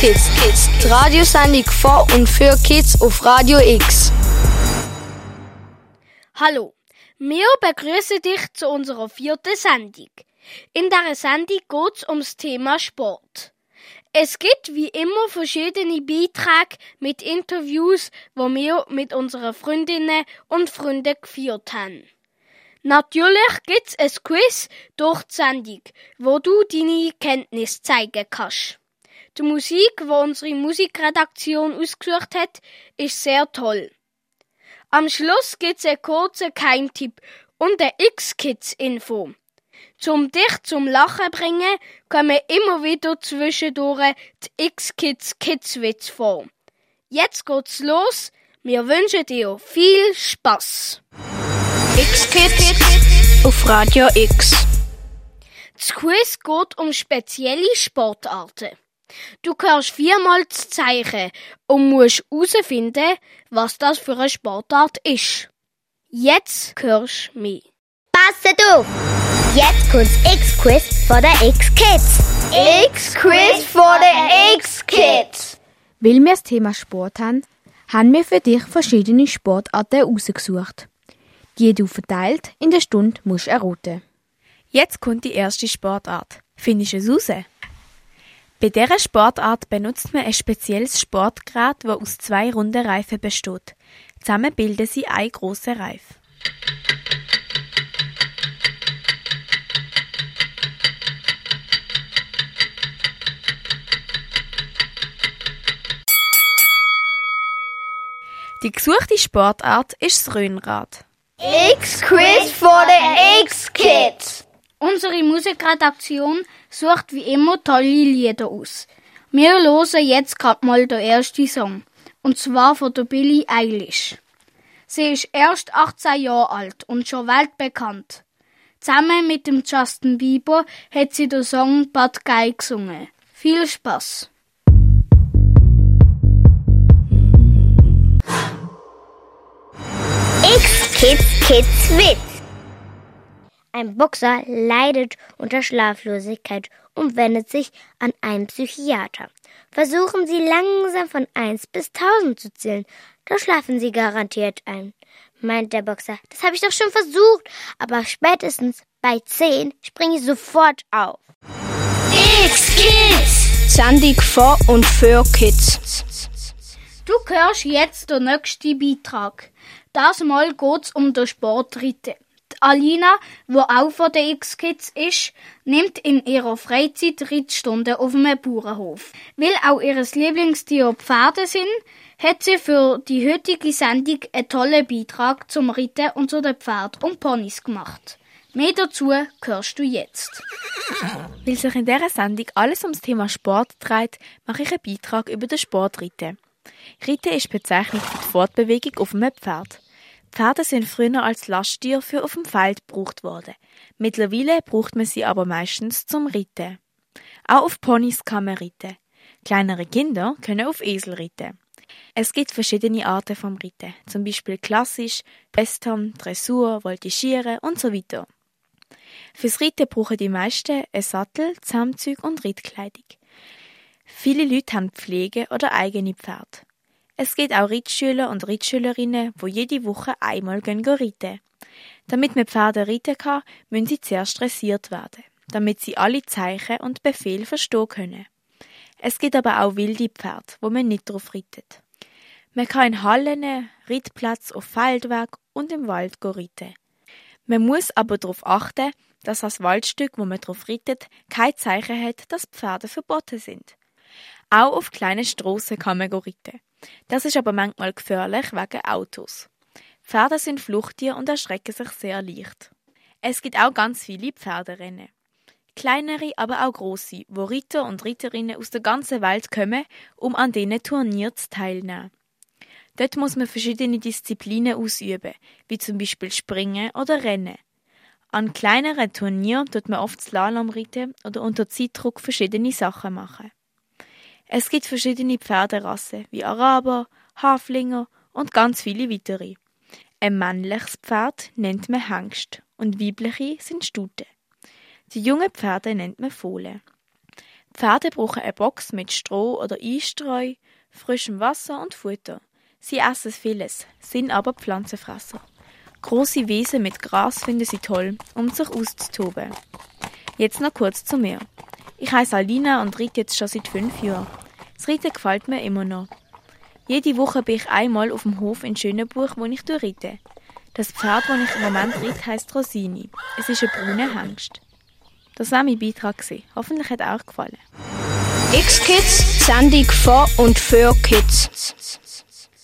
X-Kids. Kids. Die Radiosendung von und für Kids auf Radio X. Hallo, wir begrüßen dich zu unserer vierten Sendung. In dieser Sendung geht es ums Thema Sport. Es gibt wie immer verschiedene Beiträge mit Interviews, wo wir mit unseren Freundinnen und Freunden geführt haben. Natürlich gibt's ein Quiz durch die Sendung, wo du deine Kenntnis zeigen kannst. Die Musik, die unsere Musikredaktion ausgesucht hat, ist sehr toll. Am Schluss gibt's einen kurzen Keimtipp und eine X-Kids-Info. Zum dich zum Lachen bringen, kommen immer wieder zwischendurch die X-Kids Kidswitz vor. Jetzt geht's los. Wir wünschen dir viel Spaß. X-Kids auf Radio X. Das Quiz geht um spezielle Sportarten. Du hörst viermal das Zeichen und musst herausfinden, was das für eine Sportart ist. Jetzt hörst du mich. Passet auf! Jetzt kommt's X-Quiz von der X-Kids. X-Quiz von der X-Kids. Weil wir das Thema Sport haben, haben wir für dich verschiedene Sportarten ausgesucht. Die du verteilt in der Stunde musst erraten. Jetzt kommt die erste Sportart. Findest du es raus? Bei dieser Sportart benutzt man ein spezielles Sportgerät, das aus zwei runden Reifen besteht. Zusammen bilden sie einen grossen Reif. Die gesuchte Sportart ist das Röhnrad. X-Quiz von der X-Kids. Unsere Musikredaktion sucht wie immer tolle Lieder aus. Wir hören jetzt gerade mal den ersten Song. Und zwar von der Billie Eilish. Sie ist erst 18 Jahre alt und schon weltbekannt. Zusammen mit dem Justin Bieber hat sie den Song Bad Guy gesungen. Viel Spaß! X-Kids Kids Witz. Ein Boxer leidet unter Schlaflosigkeit und wendet sich an einen Psychiater. Versuchen Sie langsam von 1 bis 1000 zu zählen, da schlafen Sie garantiert ein, meint der Boxer. Das habe ich doch schon versucht, aber spätestens bei 10 springe ich sofort auf. X-Kids. Sendung von und für Kids. Du hörst jetzt den nächsten Beitrag. Das Mal geht's um den Sportritten. Die Alina, wo auch von den X-Kids ist, nimmt in ihrer Freizeit Rittstunden auf einem Bauernhof. Weil auch ihr Lieblingstier Pferde sind, hat sie für die heutige Sendung einen tollen Beitrag zum Ritten und zu den Pferden und Ponys gemacht. Mehr dazu hörst du jetzt. Weil sich in dieser Sendung alles ums Thema Sport dreht, mache ich einen Beitrag über den Sportritten. Ritten ist Bezeichnung für die Fortbewegung auf einem Pferd. Pferde sind früher als Lasttier für auf dem Feld gebraucht worden. Mittlerweile braucht man sie aber meistens zum Ritten. Auch auf Ponys kann man ritten. Kleinere Kinder können auf Esel ritten. Es gibt verschiedene Arten vom Ritten, zum Beispiel klassisch, Western, Dressur, Voltigieren und so weiter. Fürs Ritten brauchen die meisten einen Sattel, Zaumzeug und Rittkleidung. Viele Leute haben Pflege oder eigene Pferde. Es gibt auch Rittschüler und Rittschülerinnen, wo jede Woche einmal gehen reiten. Damit man Pferde reiten kann, müssen sie zuerst dressiert werden, damit sie alle Zeichen und Befehle verstehen können. Es gibt aber auch wilde Pferde, wo man nicht drauf reitet. Man kann in Hallen, Rittplatz auf Feldweg und im Wald reiten. Man muss aber darauf achten, dass das Waldstück, wo man drauf reitet, kein Zeichen hat, dass Pferde verboten sind. Auch auf kleinen Strassen kann man reiten. Das ist aber manchmal gefährlich wegen Autos. Pferde sind Fluchttiere und erschrecken sich sehr leicht. Es gibt auch ganz viele Pferderennen. Kleinere, aber auch große, wo Ritter und Ritterinnen aus der ganzen Welt kommen, um an diesen Turnieren teilnehmen. Dort muss man verschiedene Disziplinen ausüben, wie zum Beispiel Springen oder Rennen. An kleineren Turnieren tut man oft Slalom reiten oder unter Zeitdruck verschiedene Sachen machen. Es gibt verschiedene Pferderassen, wie Araber, Haflinger und ganz viele weitere. Ein männliches Pferd nennt man Hengst und weibliche sind Stute. Die jungen Pferde nennt man Fohlen. Pferde brauchen eine Box mit Stroh oder Einstreu, frischem Wasser und Futter. Sie essen vieles, sind aber Pflanzenfresser. Große Wiesen mit Gras finden sie toll, um sich auszutoben. Jetzt noch kurz zu mir. Ich heiße Alina und reite jetzt schon seit fünf Jahren. Das Reiten gefällt mir immer noch. Jede Woche bin ich einmal auf dem Hof in Schönenbuch, wo ich reite. Das Pferd, das ich im Moment reite, heisst Rosini. Es ist ein brauner Hengst. Das war mein Beitrag. Hoffentlich hat euch gefallen. X-Kids, Sendung von und für Kids.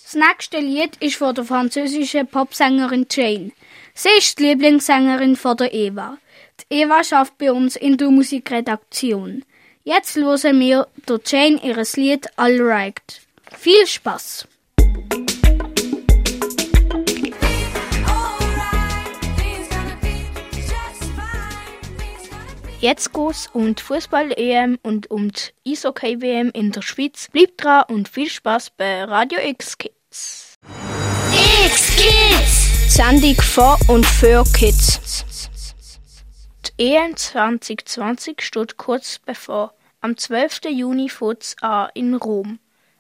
Das nächste Lied ist von der französischen Popsängerin Jane. Sie ist die Lieblingssängerin von der Eva. Eva schafft bei uns in der Musikredaktion. Jetzt hören wir der Jane ihres Lied All Right. Viel Spaß! Jetzt geht's um die Fußball-EM und um die Eishockey-WM in der Schweiz. Bleibt dran und viel Spaß bei Radio X Kids. X Kids. Sendung von und für Kids. EM 2020 steht kurz bevor. Am 12. Juni fängt es an in Rom.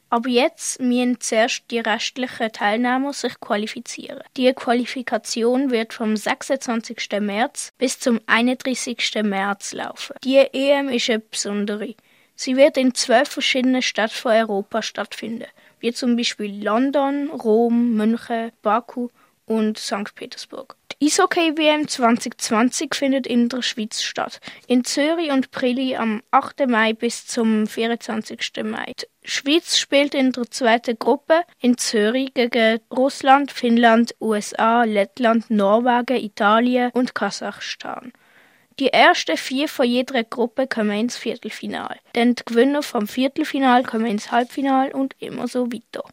Aber jetzt müssen zuerst die restlichen Teilnehmer sich qualifizieren. Die Qualifikation wird vom 26. März bis zum 31. März laufen. Die EM ist eine besondere. Sie wird in zwölf verschiedenen Städten von Europa stattfinden, wie zum Beispiel London, Rom, München, Baku und St. Petersburg. Die Eishockey-WM 2020 findet in der Schweiz statt. In Zürich und Prilly am 8. Mai bis zum 24. Mai. Die Schweiz spielt in der zweiten Gruppe in Zürich gegen Russland, Finnland, USA, Lettland, Norwegen, Italien und Kasachstan. Die ersten vier von jeder Gruppe kommen ins Viertelfinal. Denn die Gewinner vom Viertelfinal kommen ins Halbfinal und immer so weiter.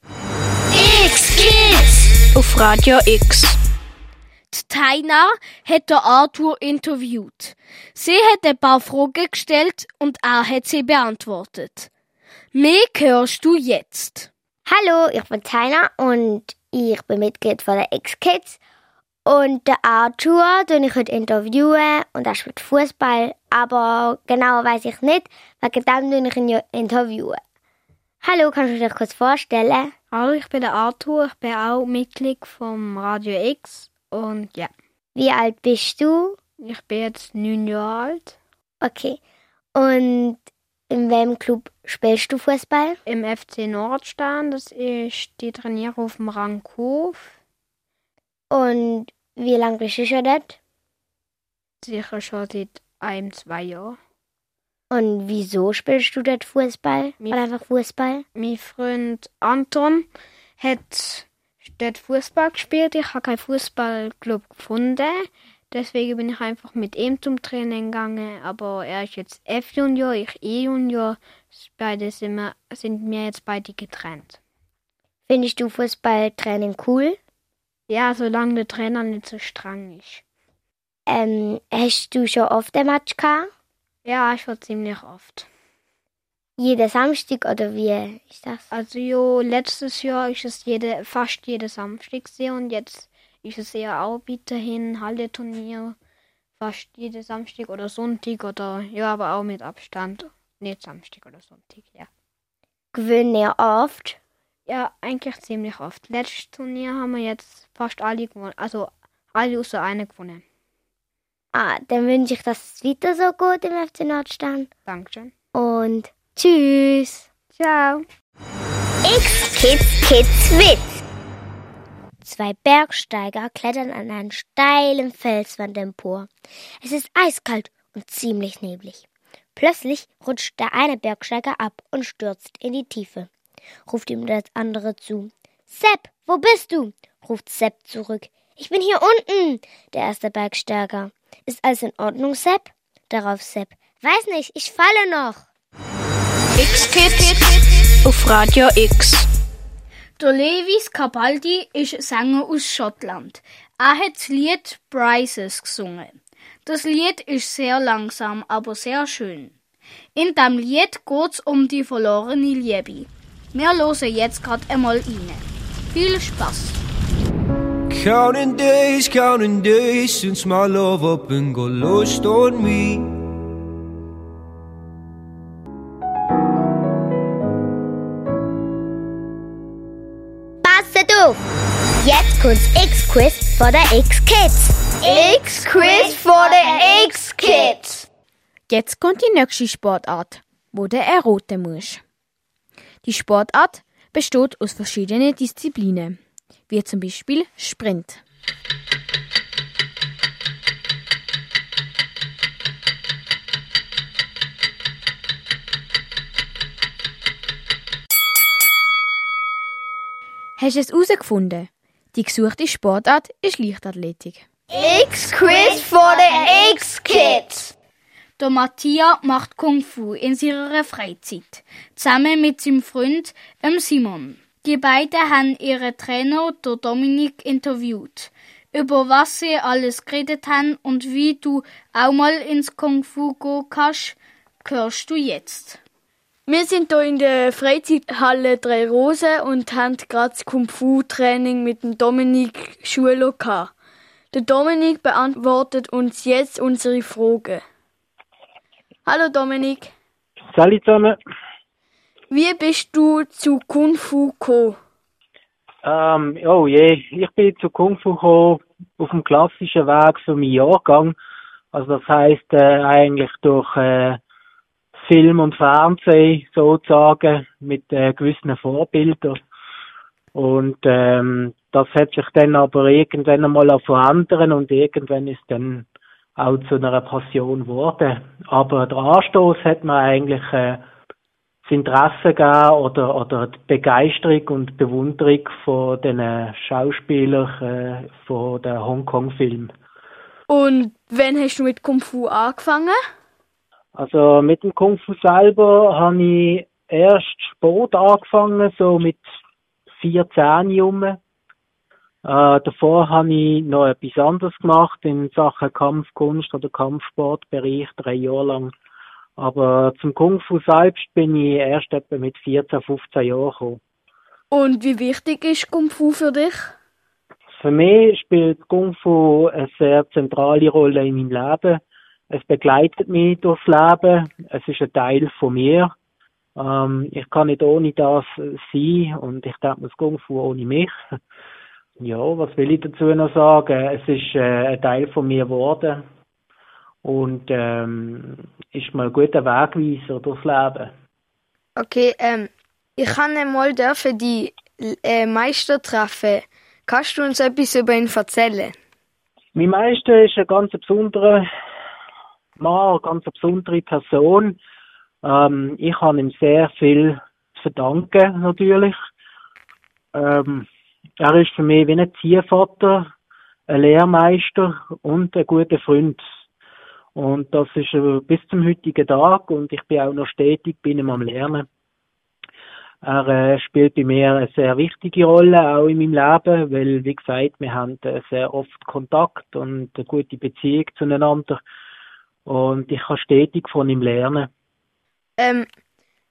X. Auf Radio X. Die Taina hat der Arthur interviewt. Sie hat ein paar Fragen gestellt und er hat sie beantwortet. Mehr hörst du jetzt. Hallo, ich bin Taina und ich bin Mitglied von der X-Kids. Und der Arthur, den ich heute interviewen und er spielt Fußball, aber genau weiß ich nicht, wegen dem den ich ihn ja interviewen. Hallo, kannst du dich kurz vorstellen? Hallo, ich bin der Arthur, ich bin auch Mitglied vom Radio X und ja, Wie alt bist du? ich bin jetzt neun Jahre alt Okay. Und in welchem Club spielst du Fußball? im FC Nordstern, das ist die Trainierung auf dem Ranghof, Und wie lange bist du schon dort? sicher schon seit einem, zwei Jahren. Und wieso spielst du dort Fußball? Mir- Oder einfach Fußball? Mein Freund Anton hat dort Fußball gespielt. Ich habe keinen Fußballclub gefunden. Deswegen bin ich einfach mit ihm zum Training gegangen. Aber er ist jetzt F-Junior, ich E-Junior. Beide sind wir, sind wir jetzt beide getrennt. Findest du Fußballtraining cool? Ja, solange der Trainer nicht so streng ist. Ähm, hast du schon oft ein Match gehabt? Ja, schon ziemlich oft. Jeden Samstag oder wie ist das? Also jo, letztes Jahr ist es jede, fast jeden Samstag gewesen und jetzt ist es eher auch weiterhin Halleturnier. Fast jeden Samstag oder Sonntag oder ja, aber auch mit Abstand. Nicht Samstag oder Sonntag, ja. Gewöhnen ihr oft? Ja, eigentlich ziemlich oft. Letztes Turnier haben wir jetzt fast alle gewonnen. Also alle außer eine gewonnen. Ah, dann wünsche ich, dass es weiter so gut im FC Nordstern. Dankeschön. Und tschüss. Ciao. X Kids Kids Witz. Zwei Bergsteiger klettern an einen steilen Felswand empor. Es ist eiskalt und ziemlich neblig. Plötzlich rutscht der eine Bergsteiger ab und stürzt in die Tiefe. Ruft ihm das andere zu. Sepp, wo bist du? ruft Sepp zurück. Ich bin hier unten. Der erste Bergsteiger. Ist alles in Ordnung, Sepp? Darauf Sepp. Weiß nicht, ich falle noch. X-Kids auf Radio X. Der Lewis Capaldi ist Sänger aus Schottland. Er hat das Lied Prizes gesungen. Das Lied ist sehr langsam, aber sehr schön. In dem Lied geht's um die verlorene Liebe. Wir hören jetzt gerade einmal rein. Viel Spaß! Counting days, counting days since my love up and got lost on me. Passe du! Jetzt kommt X-Quiz for the X-Kids. X-Quiz for the X-Kids. Jetzt kommt die nächste Sportart, wo der erraten muss. Die Sportart besteht aus verschiedenen Disziplinen wie zum Beispiel Sprint. Hast du es herausgefunden? Die gesuchte Sportart ist Leichtathletik. X-Quiz vor der X-Kids. Der Matthias macht Kung Fu in seiner Freizeit, zusammen mit seinem Freund Simon. Die beiden haben ihren Trainer, der Dominik, interviewt. Über was sie alles geredet haben und wie du auch mal ins Kung Fu gehen kannst, hörst du jetzt. Wir sind hier in der Freizeithalle Drei Rosen und haben gerade das Kung Fu Training mit dem Dominik Schulo gehabt. Der Dominik beantwortet uns jetzt unsere Fragen. Hallo Dominik. Salut zusammen. Wie bist du zu Kung Fu gekommen? Ähm, oh je, ich bin zu Kung Fu gekommen auf dem klassischen Weg für meinen Jahrgang. Also das heißt äh, eigentlich durch äh, Film und Fernsehen sozusagen mit äh, gewissen Vorbildern. Und ähm, das hat sich dann aber irgendwann einmal auch verändern und irgendwann ist dann auch zu einer Passion geworden. Aber der Anstoß hat mir eigentlich äh, Interesse gegeben oder, oder die Begeisterung und Bewunderung von den Schauspielern äh, von den Hongkong-Filmen. Und wann hast du mit Kung Fu angefangen? Also mit dem Kung Fu selber habe ich erst Sport angefangen, so mit 14 Jahren. Äh, davor habe ich noch etwas anderes gemacht in Sachen Kampfkunst oder Kampfsportbereich, drei Jahre lang. Aber zum Kung Fu selbst bin ich erst etwa mit 14, 15 Jahren gekommen. Und wie wichtig ist Kung Fu für dich? Für mich spielt Kung Fu eine sehr zentrale Rolle in meinem Leben. Es begleitet mich durchs Leben. Es ist ein Teil von mir. Ähm, ich kann nicht ohne das sein und ich denke, das Kung Fu ohne mich. Ja, was will ich dazu noch sagen? Es ist äh, ein Teil von mir geworden und ähm, ist mal ein guter Wegweiser durchs Leben. Okay, ähm, ich kann einmal dürfen die äh, Meister treffen. Kannst du uns etwas über ihn erzählen? Mein Meister ist ein ganz besonderer Mann, eine ganz besondere Person. Ähm, ich habe ihm sehr viel zu verdanken, natürlich. Ähm, er ist für mich wie ein Ziehvater, ein Lehrmeister und ein guter Freund. Und das ist äh, bis zum heutigen Tag und ich bin auch noch stetig bei ihm am Lernen. Er äh, spielt bei mir eine sehr wichtige Rolle, auch in meinem Leben, weil, wie gesagt, wir haben äh, sehr oft Kontakt und eine gute Beziehung zueinander. Und ich kann stetig von ihm lernen. Ähm,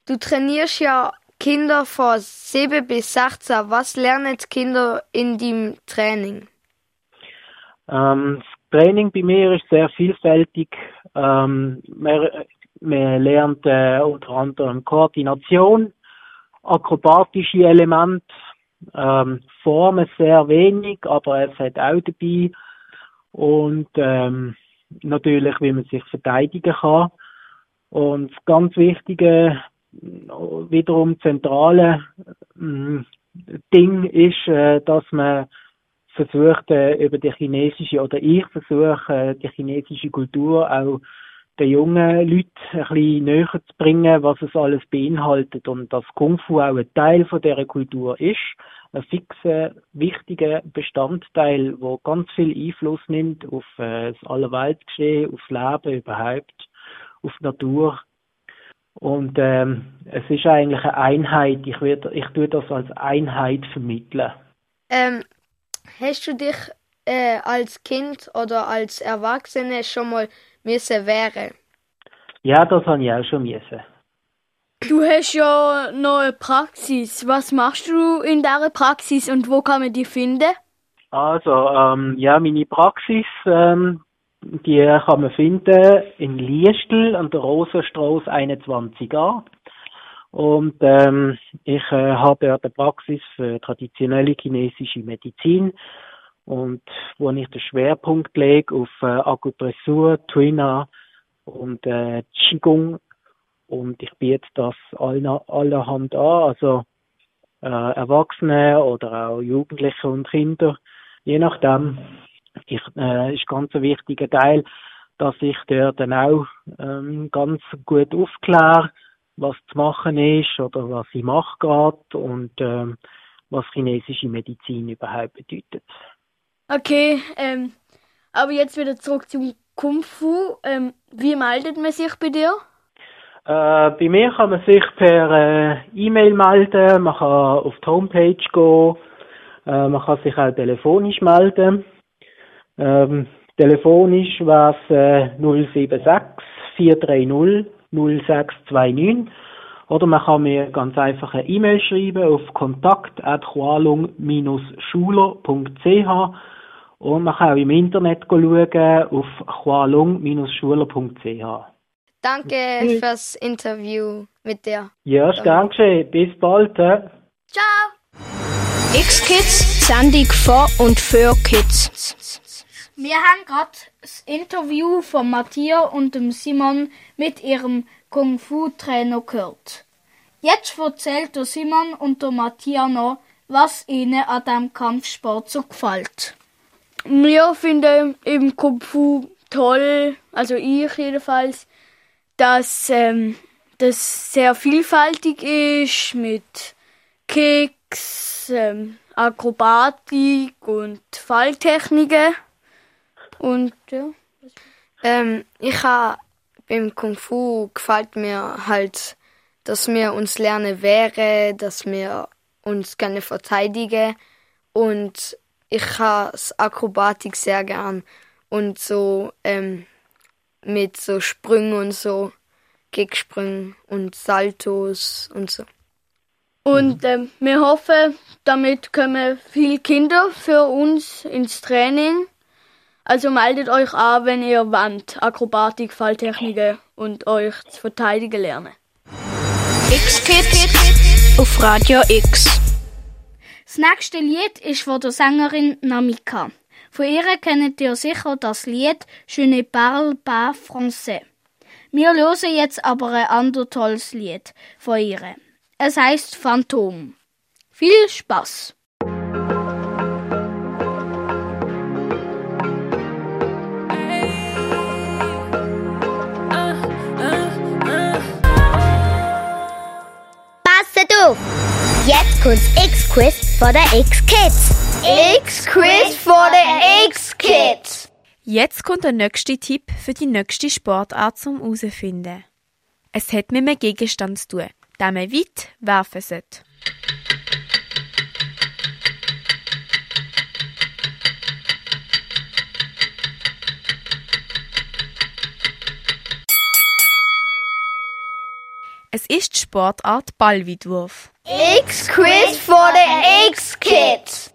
du trainierst ja Kinder von 7 bis 16. Was lernen die Kinder in deinem Training? Ähm, Training bei mir ist sehr vielfältig. Ähm, man, man lernt äh, unter anderem Koordination, akrobatische Elemente, ähm, Formen sehr wenig, aber es hat auch dabei. Und ähm, natürlich, wie man sich verteidigen kann. Und das ganz Wichtige, wiederum zentrale äh, Ding ist, äh, dass man versucht, äh, über die chinesische, oder ich versuche, äh, die chinesische Kultur auch den jungen Leuten ein bisschen näher zu bringen, was es alles beinhaltet und dass Kung Fu auch ein Teil von dieser Kultur ist, ein fixer, wichtiger Bestandteil, wo ganz viel Einfluss nimmt auf äh, das Allerweltsgeschehen, aufs Leben überhaupt, auf die Natur. Und ähm, es ist eigentlich eine Einheit. Ich, würde, ich tue das als Einheit vermitteln. Ähm, hast du dich äh, als Kind oder als Erwachsene schon mal müssen wehren? Ja, das habe ich auch schon müssen. Du hast ja noch eine Praxis. Was machst du in dieser Praxis und wo kann man die finden? Also, ähm, ja, meine Praxis, ähm, die kann man finden in Liestel an der Rosenstraße 21a. Und ähm, ich äh, habe dort eine Praxis für traditionelle chinesische Medizin. Und wo ich den Schwerpunkt lege auf äh, Akupressur, Twina und äh, Qigong. Und ich biete das aller, allerhand an, also äh, Erwachsene oder auch Jugendliche und Kinder, je nachdem. Ich, äh, ist ganz ein wichtiger Teil, dass ich dort dann auch ähm, ganz gut aufkläre, was zu machen ist oder was ich mache gerade und ähm, was chinesische Medizin überhaupt bedeutet. Okay, ähm, aber jetzt wieder zurück zum Kung Fu. Ähm, wie meldet man sich bei dir? Äh, bei mir kann man sich per äh, E-Mail melden, man kann auf die Homepage gehen, äh, man kann sich auch telefonisch melden. Ähm, telefonisch wäre es äh, 076 430 0629 oder man kann mir ganz einfach eine E-Mail schreiben auf kontakt.chualung-schuler.ch und man kann auch im Internet schauen auf chualung-schuler.ch. Danke fürs Interview mit dir. Ja, ist gern geschehen. Bis bald. He. Ciao! X-Kids, Sendung vor und für Kids. Wir haben gerade das Interview von Matthias und dem Simon mit ihrem Kung-Fu-Trainer gehört. Jetzt erzählt der Simon und der Matthias noch, was ihnen an diesem Kampfsport so gefällt. Wir finden eben Kung Fu toll, also ich jedenfalls, dass ähm, das sehr vielfältig ist mit Kicks, ähm, Akrobatik und Falltechniken. Und ja. Ähm, ich habe beim Kung Fu gefällt mir halt, dass wir uns lernen wäre, dass wir uns gerne verteidigen und ich habe Akrobatik sehr gern und so ähm, mit so Sprüngen und so Kicksprüngen und Saltos und so. Und ähm, wir hoffen, damit kommen viele Kinder für uns ins Training. Also meldet euch an, wenn ihr wollt, Akrobatik, Falltechniken und euch zu verteidigen lernen. X-Kids auf Radio X. Das nächste Lied ist von der Sängerin Namika. Von ihr kennt ihr sicher das Lied Je ne parle pas français. Wir hören jetzt aber ein anderes tolles Lied von ihr. Es heißt Phantom. Viel Spaß! Jetzt kommt's X-Quiz vor der X-Kids. X-Quiz vor der X-Kids. Jetzt kommt der nächste Tipp für die nächste Sportart zum herausfinden. Es hat mit einem Gegenstand zu tun, den man weit werfen sollte. Es ist die Sportart Ballweitwurf. X-Quiz vor der X-Kids.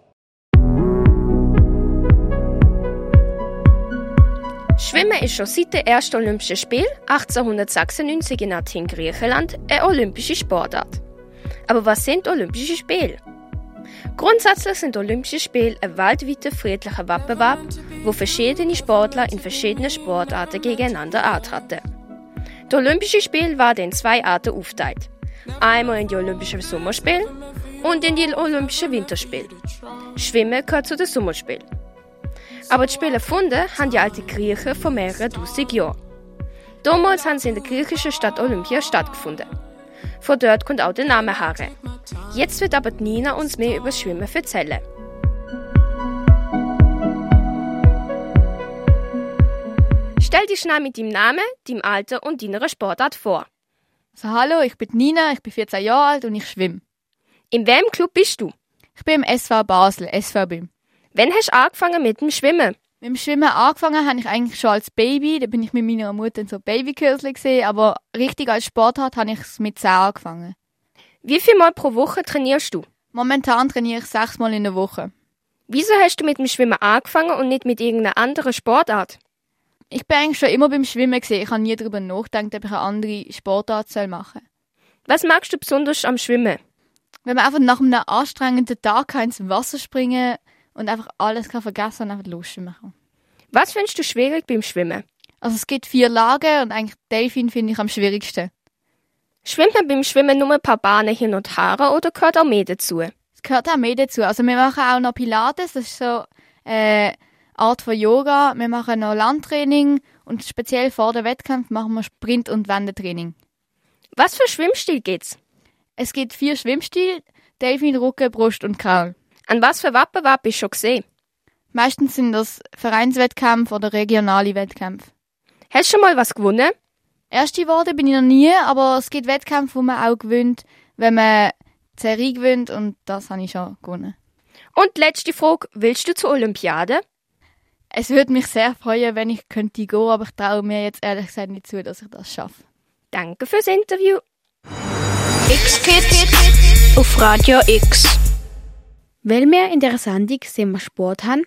Schwimmen ist schon seit den ersten Olympischen Spielen 1896 in Athen, Griechenland, eine olympische Sportart. Aber was sind Olympische Spiele? Grundsätzlich sind Olympische Spiele ein weltweiter friedlicher Wettbewerb, wo verschiedene Sportler in verschiedenen Sportarten gegeneinander antreten. Die Olympischen Spiele werden in zwei Arten aufgeteilt. Einmal in die Olympischen Sommerspiele und in die Olympischen Winterspiele. Schwimmen gehört zu den Sommerspielen. Aber die Spiele erfunden haben die alten Griechen vor mehreren tausend Jahren. Damals haben sie in der griechischen Stadt Olympia stattgefunden. Von dort kommt auch der Name her. Jetzt wird aber Nina uns mehr über das Schwimmen erzählen. Stell dich schnell mit deinem Namen, deinem Alter und deiner Sportart vor. So, hallo, ich bin Nina, ich bin 14 Jahre alt und ich schwimme. In welchem Club bist du? Ich bin im SV Basel, SVB. Wann hast du angefangen mit dem Schwimmen? Mit dem Schwimmen angefangen habe ich eigentlich schon als Baby. Da bin ich mit meiner Mutter in so Babykursle gesehen, aber richtig als Sportart habe ich es mit 10 angefangen. Wie viel Mal pro Woche trainierst du? Momentan trainiere ich sechs Mal in der Woche. Wieso hast du mit dem Schwimmen angefangen und nicht mit irgendeiner anderen Sportart? Ich bin eigentlich schon immer beim Schwimmen gesehen. Ich habe nie darüber nachgedacht, ob ich eine andere Sportart machen soll. Was magst du besonders am Schwimmen? Wenn man einfach nach einem anstrengenden Tag ins Wasser springen und einfach alles kann vergessen und einfach lustig machen. Was findest du schwierig beim Schwimmen? Also es gibt vier Lagen und eigentlich Delfin finde ich am schwierigsten. Schwimmt man beim Schwimmen nur ein paar Bahnen hin und her oder gehört auch mehr dazu? Es gehört auch mehr dazu. Also wir machen auch noch Pilates, das ist so eine Art von Yoga. Wir machen noch Landtraining und speziell vor dem Wettkampf machen wir Sprint- und Wendetraining. Was für Schwimmstil geht's? Es gibt vier Schwimmstile, Delfin, Rücken, Brust und Kraul. An was für Wettbewerb bist du schon gesehen? Meistens sind das Vereinswettkämpfe oder regionale Wettkämpfe. Hast du schon mal was gewonnen? Erste geworden bin ich noch nie, aber es gibt Wettkämpfe, wo man auch gewinnt, wenn man die Serie gewinnt und das habe ich schon gewonnen. Und letzte Frage, willst du zur Olympiade? Es würde mich sehr freuen, wenn ich könnte gehen, aber ich traue mir jetzt ehrlich gesagt nicht zu, dass ich das schaffe. Danke fürs Interview. X-Kids auf Radio X. Weil wir in der Sendung Thema Sport haben,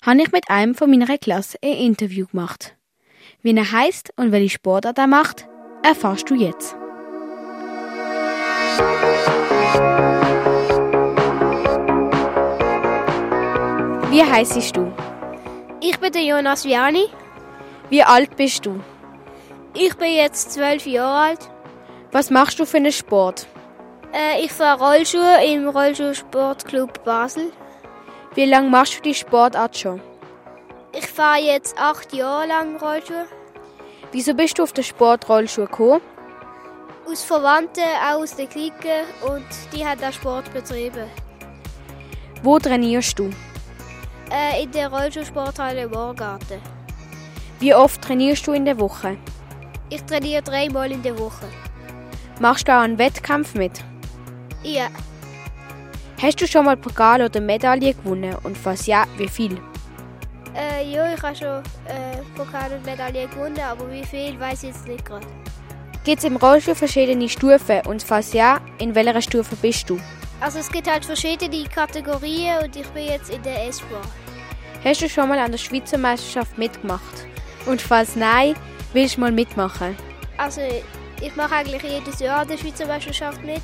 habe ich mit einem von meiner Klasse ein Interview gemacht. Wie er heißt und welche Sportart er macht, erfährst du jetzt. Wie heißt du? Ich bin der Jonas Viani. Wie alt bist du? Ich bin jetzt zwölf Jahre alt. Was machst du für einen Sport? Äh, ich fahre Rollschuhe im Rollschuhsportclub Basel. Wie lange machst du die Sportart schon? Ich fahre jetzt acht Jahre lang Rollschuhe. Wieso bist du auf den Sport Rollschuhe gekommen? Aus Verwandten, auch aus der Clique und die hat auch Sport betrieben. Wo trainierst du? Äh, in der Rollschuhsporthalle Morgarten. Wie oft trainierst du in der Woche? Ich trainiere dreimal in der Woche. Machst du auch einen Wettkampf mit? Ja. Hast du schon mal Pokal oder Medaille gewonnen und falls ja, wie viel? Äh, ja, ich habe schon äh, Pokal und Medaille gewonnen, aber wie viel weiß ich jetzt nicht gerade. Gibt es im Rollstuhl verschiedene Stufen und falls ja, in welcher Stufe bist du? Also es gibt halt verschiedene Kategorien und ich bin jetzt in der S-Bahn. Hast du schon mal an der Schweizer Meisterschaft mitgemacht? Und falls nein, willst du mal mitmachen? Also ich mache eigentlich jedes Jahr an der Schweizer Meisterschaft mit.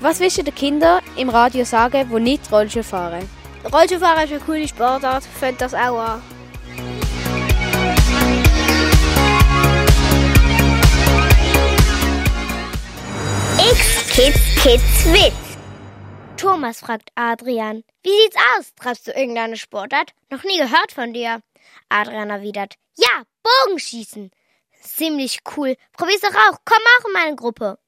Was willst du den Kindern im Radio sagen, die nicht Rollstuhl fahren? Rollstuhlfahren ist eine coole Sportart, fängt das auch an. X-Kids Kids Witz. Thomas fragt Adrian, wie sieht's aus? Treibst du irgendeine Sportart? Noch nie gehört von dir. Adrian erwidert, ja, Bogenschießen. Ziemlich cool. Probier's doch auch. Komm auch in meine Gruppe.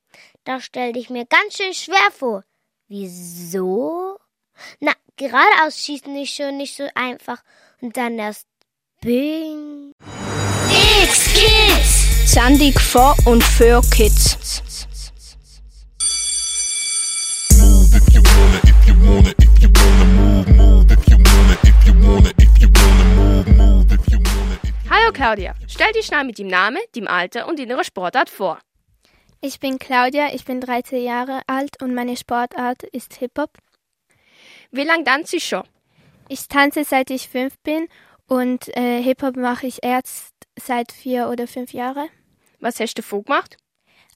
Da stell dich mir ganz schön schwer vor. Wieso? Na, geradeaus schießen ist schon nicht so einfach. Und dann erst Bing. X-Kids! Sendung vor und für Kids. Hallo Claudia, stell dich schnell mit dem Namen, dem Alter und deiner Sportart vor. Ich bin Claudia, ich bin 13 Jahre alt und meine Sportart ist Hip-Hop. Wie lange tanzt du schon? Ich tanze seit ich fünf bin und äh, Hip-Hop mache ich erst seit vier oder fünf Jahren. Was hast du vorgemacht?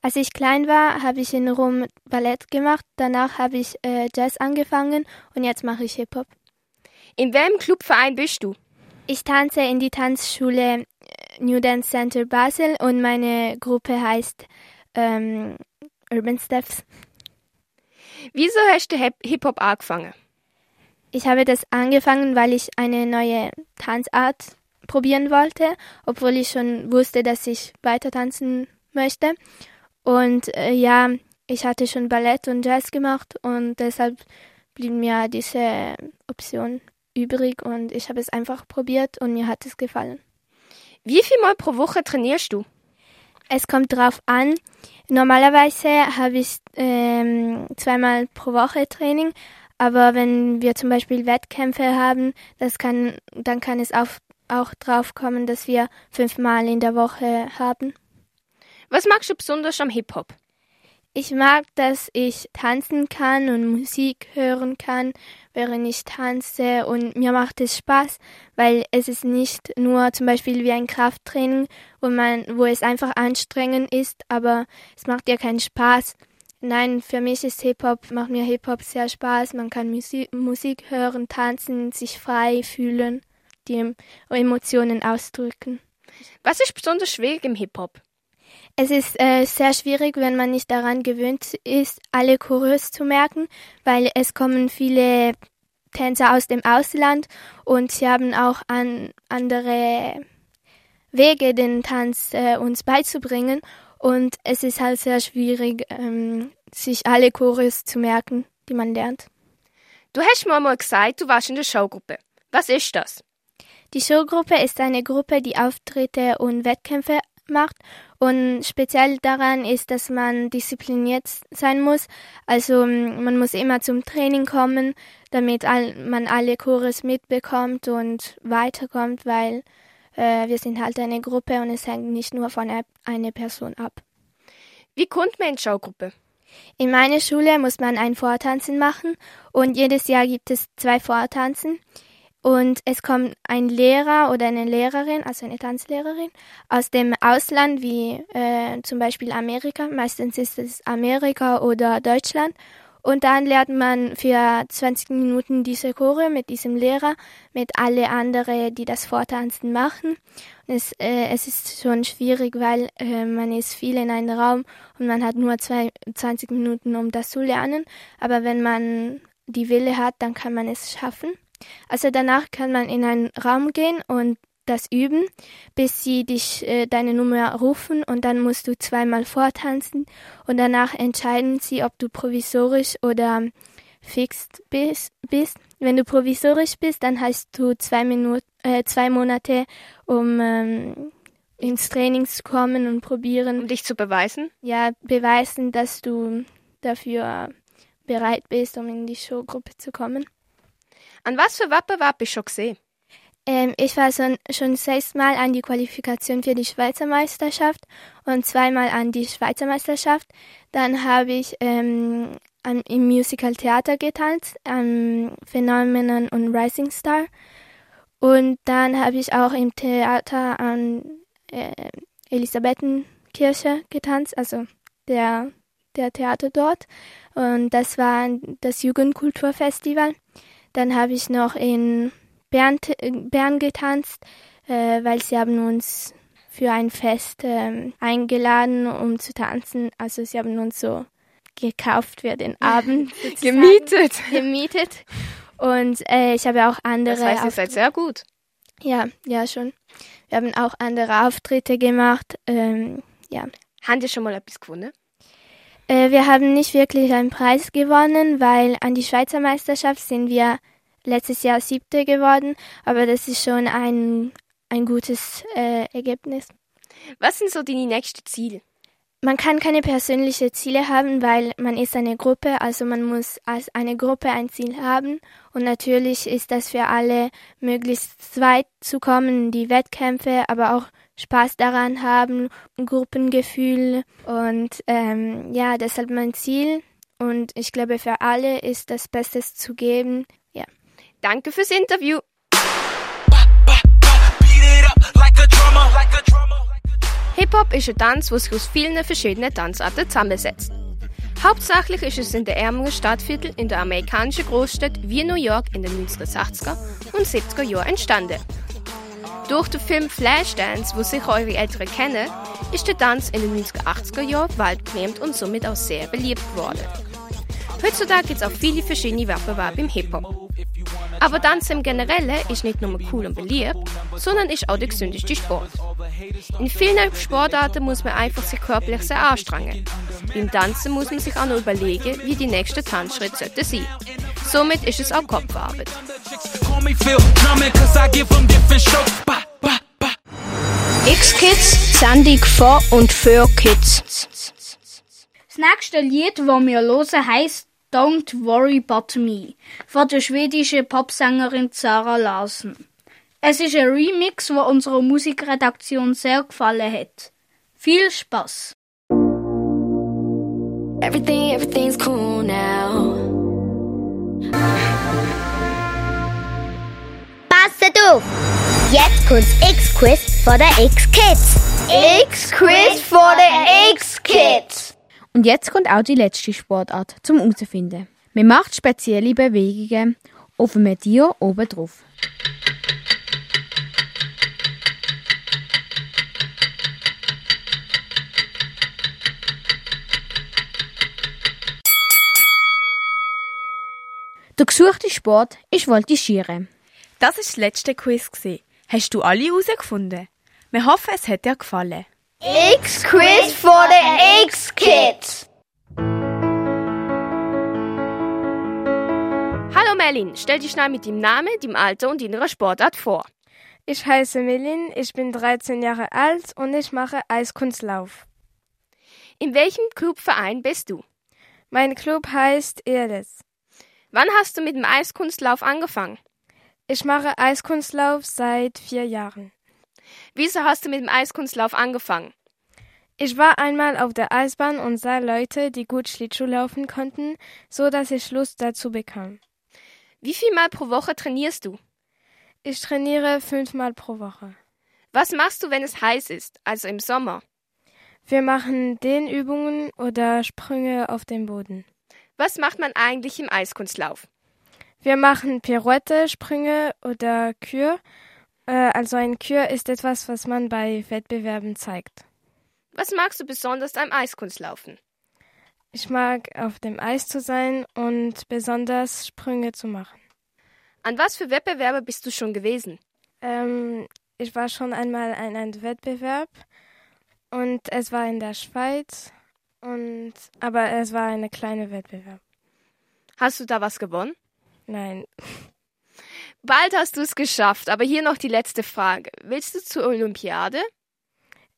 Als ich klein war, habe ich in Rom Ballett gemacht. Danach habe ich äh, Jazz angefangen und jetzt mache ich Hip-Hop. In welchem Clubverein bist du? Ich tanze in die Tanzschule äh, New Dance Center Basel und meine Gruppe heißt ähm, Urban Steps. Wieso hast du Hip-Hop angefangen? Ich habe das angefangen, weil ich eine neue Tanzart probieren wollte, obwohl ich schon wusste, dass ich weiter tanzen möchte. Und äh, ja, ich hatte schon Ballett und Jazz gemacht und deshalb blieb mir diese Option übrig und ich habe es einfach probiert und mir hat es gefallen. Wie viel Mal pro Woche trainierst du? Es kommt drauf an. Normalerweise habe ich ähm, zweimal pro Woche Training, aber wenn wir zum Beispiel Wettkämpfe haben, das kann, dann kann es auch, auch drauf kommen, dass wir fünfmal in der Woche haben. Was magst du besonders am Hip-Hop? Ich mag, dass ich tanzen kann und Musik hören kann, während ich tanze und mir macht es Spaß, weil es ist nicht nur zum Beispiel wie ein Krafttraining, wo man, wo es einfach anstrengend ist, aber es macht dir keinen Spaß. nein, für mich ist Hip-Hop, macht mir Hip-Hop sehr Spaß. Man kann Musik, Musik hören, tanzen, sich frei fühlen, die Emotionen ausdrücken. Was ist besonders schwierig im Hip-Hop? Es ist äh, sehr schwierig, wenn man nicht daran gewöhnt ist, alle Chorus zu merken, weil es kommen viele Tänzer aus dem Ausland und sie haben auch an andere Wege, den Tanz äh, uns beizubringen. Und es ist halt sehr schwierig, ähm, sich alle Chorus zu merken, die man lernt. Du hast mir mal gesagt, du warst in der Showgruppe. Was ist das? Die Showgruppe ist eine Gruppe, die Auftritte und Wettkämpfe macht. Und speziell daran ist, dass man diszipliniert sein muss. Also man muss immer zum Training kommen, damit man alle Chores mitbekommt und weiterkommt, weil äh, wir sind halt eine Gruppe und es hängt nicht nur von einer Person ab. Wie kommt man in Schaugruppe? In meiner Schule muss man ein Vortanzen machen und jedes Jahr gibt es zwei Vortanzen. Und es kommt ein Lehrer oder eine Lehrerin, also eine Tanzlehrerin, aus dem Ausland, wie äh, zum Beispiel Amerika. Meistens ist es Amerika oder Deutschland. Und dann lernt man für 20 Minuten diese Chore mit diesem Lehrer, mit alle anderen, die das Vortanzen machen. Und es, äh, es ist schon schwierig, weil äh, man ist viel in einem Raum und man hat nur zwei, 20 Minuten, um das zu lernen. Aber wenn man die Wille hat, dann kann man es schaffen. Also danach kann man in einen Raum gehen und das üben, bis sie dich äh, deine Nummer rufen und dann musst du zweimal vortanzen und danach entscheiden sie, ob du provisorisch oder fix bist. bist. Wenn du provisorisch bist, dann hast du zwei, Minuten, äh, zwei Monate, um ähm, ins Training zu kommen und probieren. Um dich zu beweisen? Ja, beweisen, dass du dafür bereit bist, um in die Showgruppe zu kommen. An was für Wettbewerb bist du schon gesehen? Ähm, ich war so, schon sechsmal an die Qualifikation für die Schweizer Meisterschaft und zweimal an die Schweizer Meisterschaft. Dann habe ich ähm, an, im Musical Theater getanzt, am Phenomenon und Rising Star. Und dann habe ich auch im Theater an äh, Elisabethenkirche getanzt, also der, der Theater dort. Und das war das Jugendkulturfestival. Dann habe ich noch in Bern, Bern getanzt, äh, weil sie haben uns für ein Fest äh, eingeladen, um zu tanzen. Also sie haben uns so gekauft für den Abend. gemietet. Gemietet. Und äh, ich habe auch andere. Das heißt, ihr seid sehr gut. Ja, ja schon. Wir haben auch andere Auftritte gemacht. Ähm, ja. Haben ihr schon mal etwas gewonnen? Äh, wir haben nicht wirklich einen Preis gewonnen, weil an die Schweizer Meisterschaft sind wir letztes Jahr siebte geworden, aber das ist schon ein, ein gutes äh, Ergebnis. Was sind so deine nächsten Ziele? Man kann keine persönlichen Ziele haben, weil man ist eine Gruppe, also man muss als eine Gruppe ein Ziel haben. Und natürlich ist das für alle möglichst weit zu kommen, die Wettkämpfe, aber auch Spaß daran haben, Gruppengefühl und ähm, ja, deshalb mein Ziel. Und ich glaube, für alle ist das Bestes zu geben. Ja. Danke fürs Interview. Hip-Hop ist ein Tanz, der sich aus vielen verschiedenen Tanzarten zusammensetzt. Hauptsächlich ist es in den ärmeren Stadtvierteln in der amerikanischen Großstadt wie New York in den 1960er und 70er Jahren entstanden. Durch den Film Flashdance, wo sicher eure Eltern kennen, ist der Tanz in den 1980er Jahren weltberühmt und somit auch sehr beliebt geworden. Heutzutage gibt es auch viele verschiedene Wettbewerbe im Hip-Hop. Aber Tanzen im Generellen ist nicht nur cool und beliebt, sondern ist auch der gesündeste Sport. In vielen Sportarten muss man einfach sich körperlich sehr anstrengen. Beim Tanzen muss man sich auch noch überlegen, wie die nächsten Tanzschritte sollten sein. Somit ist es auch Kopfarbeit. X-Kids, Sendung vor und für Kids. Das nächste Lied, das wir hören, heisst Don't Worry About Me von der schwedischen Popsängerin Sarah Larsen. Es ist ein Remix, wo unserer Musikredaktion sehr gefallen hat. Viel Spaß! Everything, everything's cool now. Passet auf! Jetzt kommt's X-Quiz von der X-Kids. X-Quiz von der X-Kids. Und jetzt kommt auch die letzte Sportart zum herausfinden. Man macht spezielle Bewegungen auf einem Tier oben drauf. Der gesuchte Sport ist Voltigieren. Das ist das letzte Quiz. Hast du alle herausgefunden? Wir hoffen, es hat dir gefallen. X-Quiz for the X-Kids! Hallo Merlin, stell dich schnell mit dem Namen, dem Alter und deiner Sportart vor. Ich heiße Melin, ich bin 13 Jahre alt und ich mache Eiskunstlauf. In welchem Clubverein bist du? Mein Club heißt Erles. Wann hast du mit dem Eiskunstlauf angefangen? Ich mache Eiskunstlauf seit vier Jahren. Wieso hast du mit dem Eiskunstlauf angefangen? Ich war einmal auf der Eisbahn und sah Leute, die gut Schlittschuh laufen konnten, so dass ich Lust dazu bekam. Wie viel Mal pro Woche trainierst du? Ich trainiere fünfmal pro Woche. Was machst du, wenn es heiß ist, also im Sommer? Wir machen Dehnübungen oder Sprünge auf dem Boden. Was macht man eigentlich im Eiskunstlauf? Wir machen Pirouette, Sprünge oder Kür. Äh, also ein Kür ist etwas, was man bei Wettbewerben zeigt. Was magst du besonders am Eiskunstlaufen? Ich mag auf dem Eis zu sein und besonders Sprünge zu machen. An was für Wettbewerbe bist du schon gewesen? Ähm, ich war schon einmal an einem Wettbewerb und es war in der Schweiz und, aber es war eine kleine Wettbewerb. Hast du da was gewonnen? Nein. Bald hast du es geschafft, aber hier noch die letzte Frage. Willst du zur Olympiade?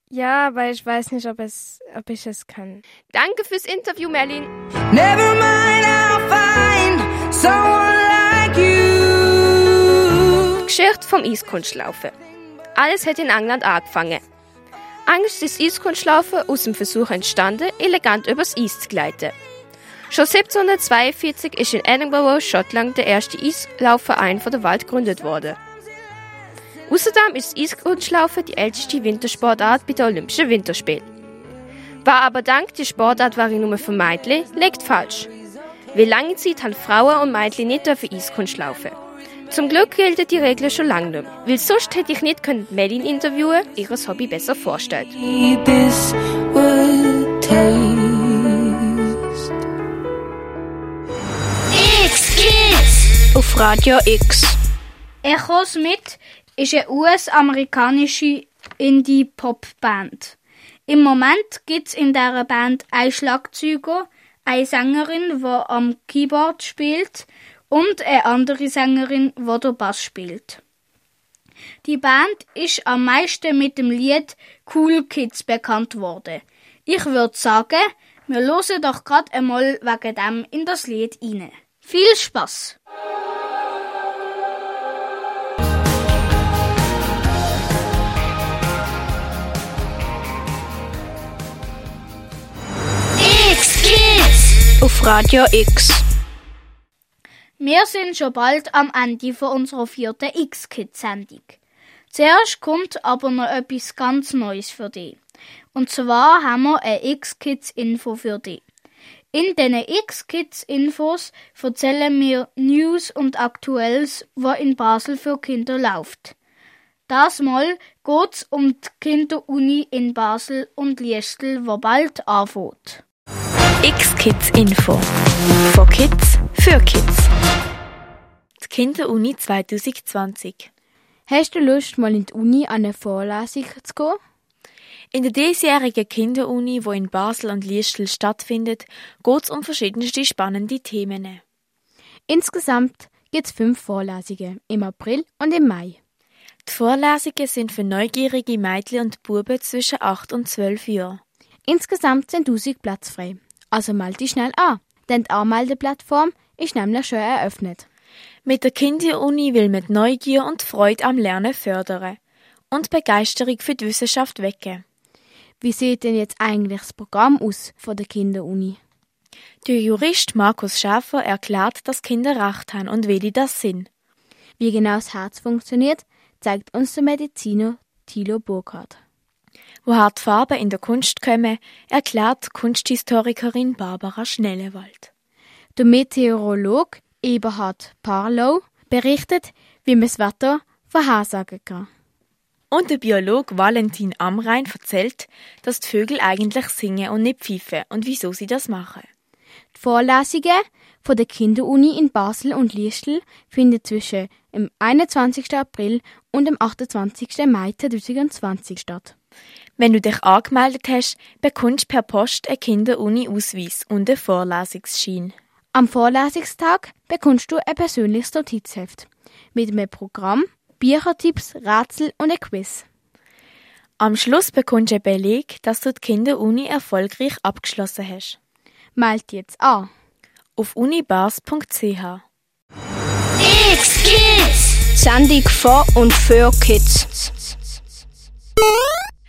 Ja, aber ich weiß nicht, ob, es, ob ich es kann. Danke fürs Interview, Merlin. Never mind, I'll find someone like you. Geschichte vom Eiskunstlaufen. Alles hat in England angefangen. Eigentlich ist Eiskunstlaufen aus dem Versuch entstanden, elegant übers Eis zu gleiten. Schon 1742 ist in Edinburgh, Schottland, der erste Eislaufverein von der Welt gegründet worden. Außerdem ist Eiskunstlaufen die älteste Wintersportart bei den Olympischen Winterspielen. War aber dank die Sportart war nur für Mädchen, liegt falsch. Wie lange Zeit haben Frauen und Mädchen nicht für Eiskunst laufen. Zum Glück gelten die Regeln schon lange nicht mehr, weil sonst hätte ich nicht können Medin interviewen, ihres Hobby besser vorstellt. Auf Radio X. Echos mit ist eine US-amerikanische Indie-Pop-Band. Im Moment gibt's in dieser Band einen Schlagzeuger, eine Sängerin, die am Keyboard spielt und eine andere Sängerin, die den Bass spielt. Die Band ist am meisten mit dem Lied Cool Kids bekannt worden. Ich würde sagen, wir hören doch gerade einmal wegen dem in das Lied rein. Viel Spaß! Auf Radio X. Wir sind schon bald am Ende von unserer vierten X-Kids-Sendung. Zuerst kommt aber noch etwas ganz Neues für dich. Und zwar haben wir eine X-Kids-Info für dich. In diesen X-Kids-Infos erzählen wir News und Aktuelles, was in Basel für Kinder läuft. Das Mal geht's um die Kinderuni in Basel und Liestel, wo bald anfängt. X-Kids Info. Von Kids für Kids. Die Kinderuni 2020. Hast du Lust, mal in die Uni an eine Vorlesung zu gehen? In der diesjährigen Kinderuni, wo in Basel und Liestel stattfindet, geht es um verschiedenste spannende Themen. Insgesamt gibt es fünf Vorlesungen im April und im Mai. Die Vorlesungen sind für neugierige Mädchen und Buben zwischen 8 und 12 Jahren. Insgesamt sind 1000 Plätze frei. Also melde dich schnell an, denn die Anmeldeplattform ist nämlich schon eröffnet. Mit der Kinderuni will man die Neugier und Freude am Lernen fördern und Begeisterung für die Wissenschaft wecken. Wie sieht denn jetzt eigentlich das Programm aus von der Kinderuni? Der Jurist Markus Schäfer erklärt, dass Kinder Recht haben und welche das sind. Wie genau das Herz funktioniert, zeigt uns der Mediziner Thilo Burkhardt. Woher die Farben in der Kunst kommen, erklärt Kunsthistorikerin Barbara Schnellewald. Der Meteorolog Eberhard Parlow berichtet, wie man das Wetter vorhersagen kann. Und der Biolog Valentin Amrein erzählt, dass die Vögel eigentlich singen und nicht pfeifen und wieso sie das machen. Die Vorlesungen von der Kinderuni in Basel und Liestel finden zwischen dem 21. April und dem 28. Mai 2020 statt. Wenn du dich angemeldet hast, bekommst du per Post einen Kinderuni-Ausweis und einen Vorlesungsschein. Am Vorlesungstag bekommst du ein persönliches Notizheft mit einem Programm, Büchertipps, Rätsel und ein Quiz. Am Schluss bekommst du einen Beleg, dass du die Kinderuni erfolgreich abgeschlossen hast. Meld jetzt an. Auf unibars.ch X Kids! Sendung von und für Kids.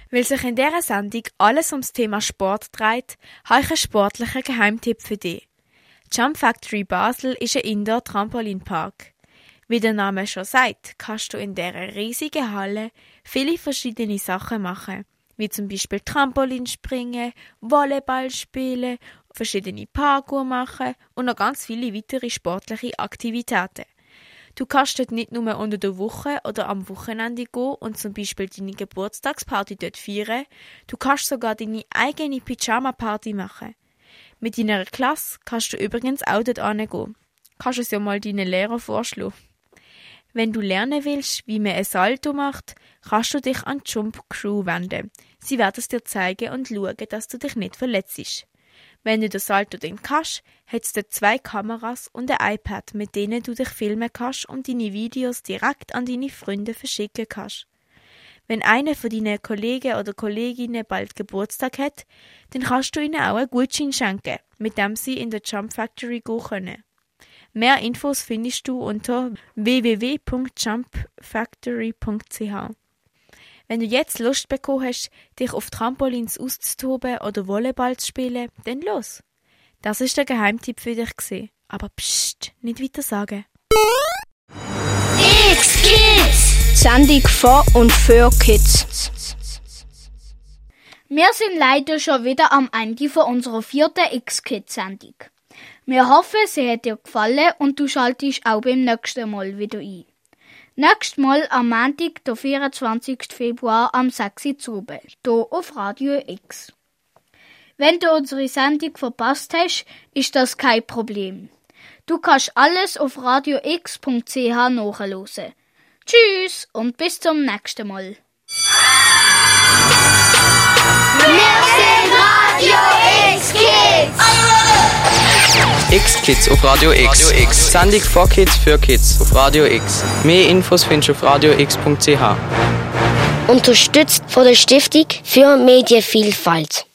Weil sich in dieser Sendung alles ums Thema Sport dreht, habe ich einen sportlichen Geheimtipp für dich. Jump Factory Basel ist ein Indoor-Trampolinpark. Wie der Name schon sagt, kannst du in dieser riesigen Halle viele verschiedene Sachen machen, wie zum Beispiel Trampolin springen, Volleyball spielen, verschiedene Parkour machen und noch ganz viele weitere sportliche Aktivitäten. Du kannst dort nicht nur unter der Woche oder am Wochenende gehen und zum Beispiel deine Geburtstagsparty dort feiern, du kannst sogar deine eigene Pyjama-Party machen. Mit deiner Klasse kannst du übrigens auch dort hingehen. Kannst es ja mal deinen Lehrer vorschlagen. Wenn du lernen willst, wie man ein Salto macht, kannst du dich an die Jump Crew wenden. Sie werden es dir zeigen und schauen, dass du dich nicht verletzt. Wenn du das Salto dann kannst, hat du zwei Kameras und ein iPad, mit denen du dich filmen kannst und deine Videos direkt an deine Freunde verschicken kannst. Wenn einer von deinen Kollegen oder Kolleginnen bald Geburtstag hat, dann kannst du ihnen auch einen Gutschein schenken, mit dem sie in der Jump Factory gehen können. Mehr Infos findest du unter www.jumpfactory.ch. Wenn du jetzt Lust bekommen hast, dich auf Trampolins auszutoben oder Volleyball zu spielen, dann los. Das ist der Geheimtipp für dich gewesen. Aber pst, nicht weiter sagen. X Kids! Sendung von und für Kids. Wir sind leider schon wieder am Ende von unserer vierten X-Kids-Sendung. Wir hoffen, sie hat dir gefallen und du schaltest auch beim nächsten Mal wieder ein. Nächstes Mal am Montag, der 24. Februar am 6. Uhr hier auf Radio X. Wenn du unsere Sendung verpasst hast, ist das kein Problem. Du kannst alles auf radiox.ch nachhören. Tschüss und bis zum nächsten Mal. Wir sind Radio X Kids! X-Kids auf Radio X. Radio X. Sendung for Kids für Kids auf Radio X. Mehr Infos findest du auf radiox.ch. Unterstützt von der Stiftung für Medienvielfalt.